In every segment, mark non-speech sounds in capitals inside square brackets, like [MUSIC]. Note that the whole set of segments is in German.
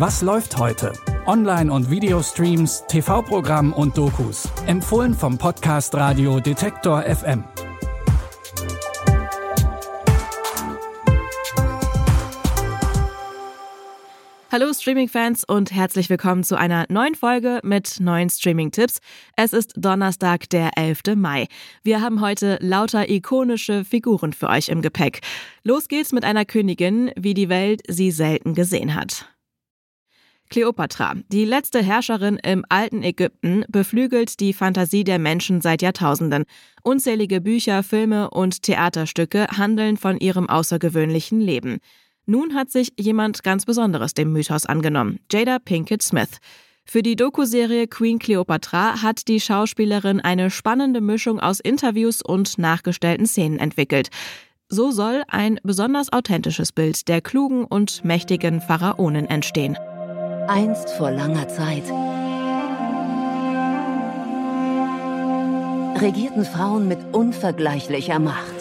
Was läuft heute? Online- und Videostreams, TV-Programm und Dokus. Empfohlen vom Podcast Radio Detektor FM. Hallo Streaming-Fans und herzlich willkommen zu einer neuen Folge mit neuen Streaming-Tipps. Es ist Donnerstag, der 11. Mai. Wir haben heute lauter ikonische Figuren für euch im Gepäck. Los geht's mit einer Königin, wie die Welt sie selten gesehen hat. Kleopatra, die letzte Herrscherin im alten Ägypten, beflügelt die Fantasie der Menschen seit Jahrtausenden. Unzählige Bücher, Filme und Theaterstücke handeln von ihrem außergewöhnlichen Leben. Nun hat sich jemand ganz Besonderes dem Mythos angenommen, Jada Pinkett Smith. Für die Doku-Serie Queen Cleopatra hat die Schauspielerin eine spannende Mischung aus Interviews und nachgestellten Szenen entwickelt. So soll ein besonders authentisches Bild der klugen und mächtigen Pharaonin entstehen. Einst vor langer Zeit regierten Frauen mit unvergleichlicher Macht.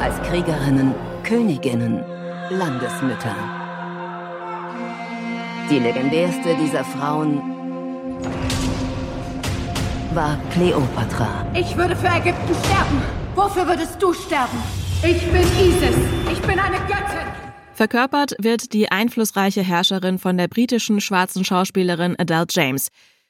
Als Kriegerinnen, Königinnen, Landesmütter. Die legendärste dieser Frauen war Kleopatra. Ich würde für Ägypten sterben. Wofür würdest du sterben? Ich bin Isis. Ich bin eine Göttin. Verkörpert wird die einflussreiche Herrscherin von der britischen schwarzen Schauspielerin Adele James.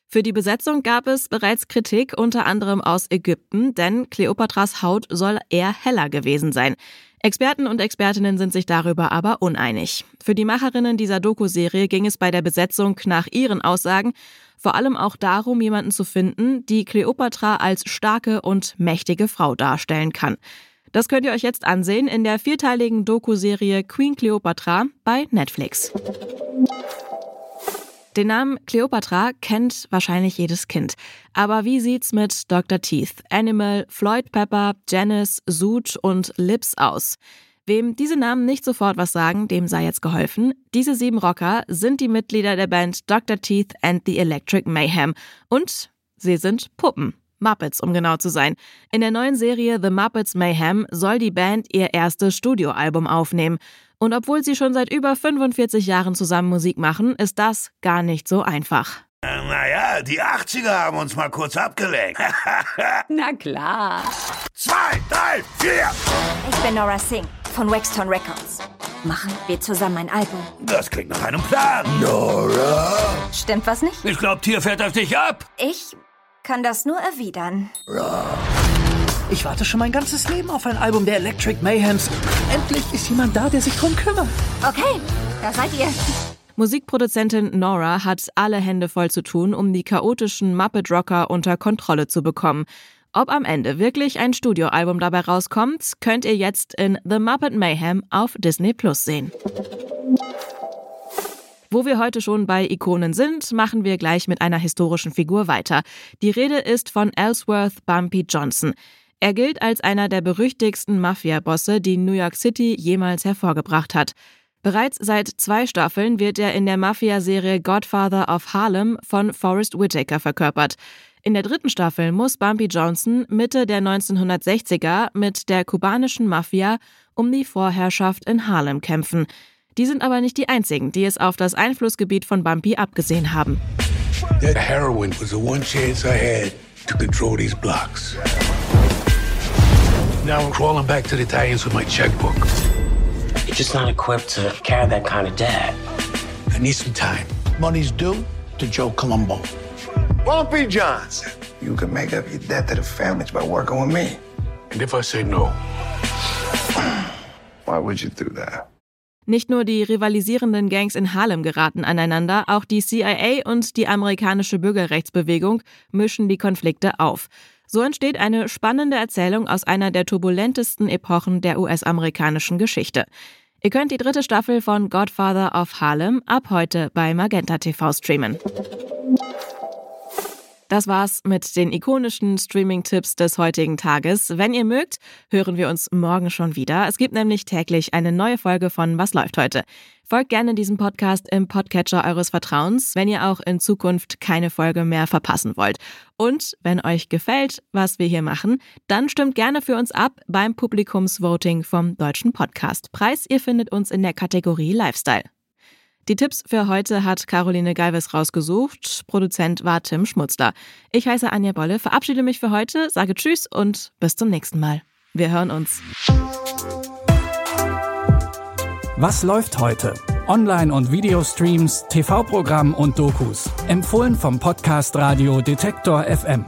Für die Besetzung gab es bereits Kritik, unter anderem aus Ägypten, denn Kleopatras Haut soll eher heller gewesen sein. Experten und Expertinnen sind sich darüber aber uneinig. Für die Macherinnen dieser Doku-Serie ging es bei der Besetzung nach ihren Aussagen vor allem auch darum, jemanden zu finden, die Kleopatra als starke und mächtige Frau darstellen kann. Das könnt ihr euch jetzt ansehen in der vierteiligen Doku-Serie Queen Cleopatra bei Netflix. Den Namen Cleopatra kennt wahrscheinlich jedes Kind. Aber wie sieht's mit Dr. Teeth, Animal, Floyd Pepper, Janice, Zoot und Lips aus? Wem diese Namen nicht sofort was sagen, dem sei jetzt geholfen. Diese sieben Rocker sind die Mitglieder der Band Dr. Teeth and the Electric Mayhem. Und sie sind Puppen. Muppets, um genau zu sein. In der neuen Serie The Muppets Mayhem soll die Band ihr erstes Studioalbum aufnehmen. Und obwohl sie schon seit über 45 Jahren zusammen Musik machen, ist das gar nicht so einfach. Naja, die 80er haben uns mal kurz abgelenkt. [LAUGHS] Na klar. Zwei, drei, vier. Ich bin Nora Singh von Waxton Records. Machen wir zusammen ein Album. Das klingt nach einem Plan. Nora? Stimmt was nicht? Ich glaub, Tier fährt auf dich ab. Ich kann das nur erwidern. Ich warte schon mein ganzes Leben auf ein Album der Electric Mayhems. Endlich ist jemand da, der sich drum kümmert. Okay, da seid ihr. Musikproduzentin Nora hat alle Hände voll zu tun, um die chaotischen Muppet Rocker unter Kontrolle zu bekommen. Ob am Ende wirklich ein Studioalbum dabei rauskommt, könnt ihr jetzt in The Muppet Mayhem auf Disney Plus sehen. Wo wir heute schon bei Ikonen sind, machen wir gleich mit einer historischen Figur weiter. Die Rede ist von Ellsworth Bumpy Johnson. Er gilt als einer der berüchtigsten Mafia-Bosse, die New York City jemals hervorgebracht hat. Bereits seit zwei Staffeln wird er in der Mafia-Serie Godfather of Harlem von Forrest Whitaker verkörpert. In der dritten Staffel muss Bumpy Johnson Mitte der 1960er mit der kubanischen Mafia um die Vorherrschaft in Harlem kämpfen. Die sind aber nicht die einzigen, die es auf das Einflussgebiet von Bumpy abgesehen haben. That heroin was the one chance I had to control these blocks. Now I'm crawling back to the Italians with my checkbook. You're just not equipped to carry that kind of debt. I need some time. Money's due to Joe Colombo. Bumpy Johnson. You can make up your debt to the families by working with me. And if I say no, Why would you do that? Nicht nur die rivalisierenden Gangs in Harlem geraten aneinander, auch die CIA und die amerikanische Bürgerrechtsbewegung mischen die Konflikte auf. So entsteht eine spannende Erzählung aus einer der turbulentesten Epochen der US-amerikanischen Geschichte. Ihr könnt die dritte Staffel von Godfather of Harlem ab heute bei Magenta TV streamen. Das war's mit den ikonischen Streaming-Tipps des heutigen Tages. Wenn ihr mögt, hören wir uns morgen schon wieder. Es gibt nämlich täglich eine neue Folge von Was läuft heute. Folgt gerne diesem Podcast im Podcatcher eures Vertrauens, wenn ihr auch in Zukunft keine Folge mehr verpassen wollt. Und wenn euch gefällt, was wir hier machen, dann stimmt gerne für uns ab beim Publikumsvoting vom Deutschen Podcastpreis. Ihr findet uns in der Kategorie Lifestyle. Die Tipps für heute hat Caroline Galvez rausgesucht. Produzent war Tim Schmutzler. Ich heiße Anja Bolle, verabschiede mich für heute, sage Tschüss und bis zum nächsten Mal. Wir hören uns. Was läuft heute? Online- und Videostreams, TV-Programm und Dokus. Empfohlen vom Podcast Radio Detektor FM.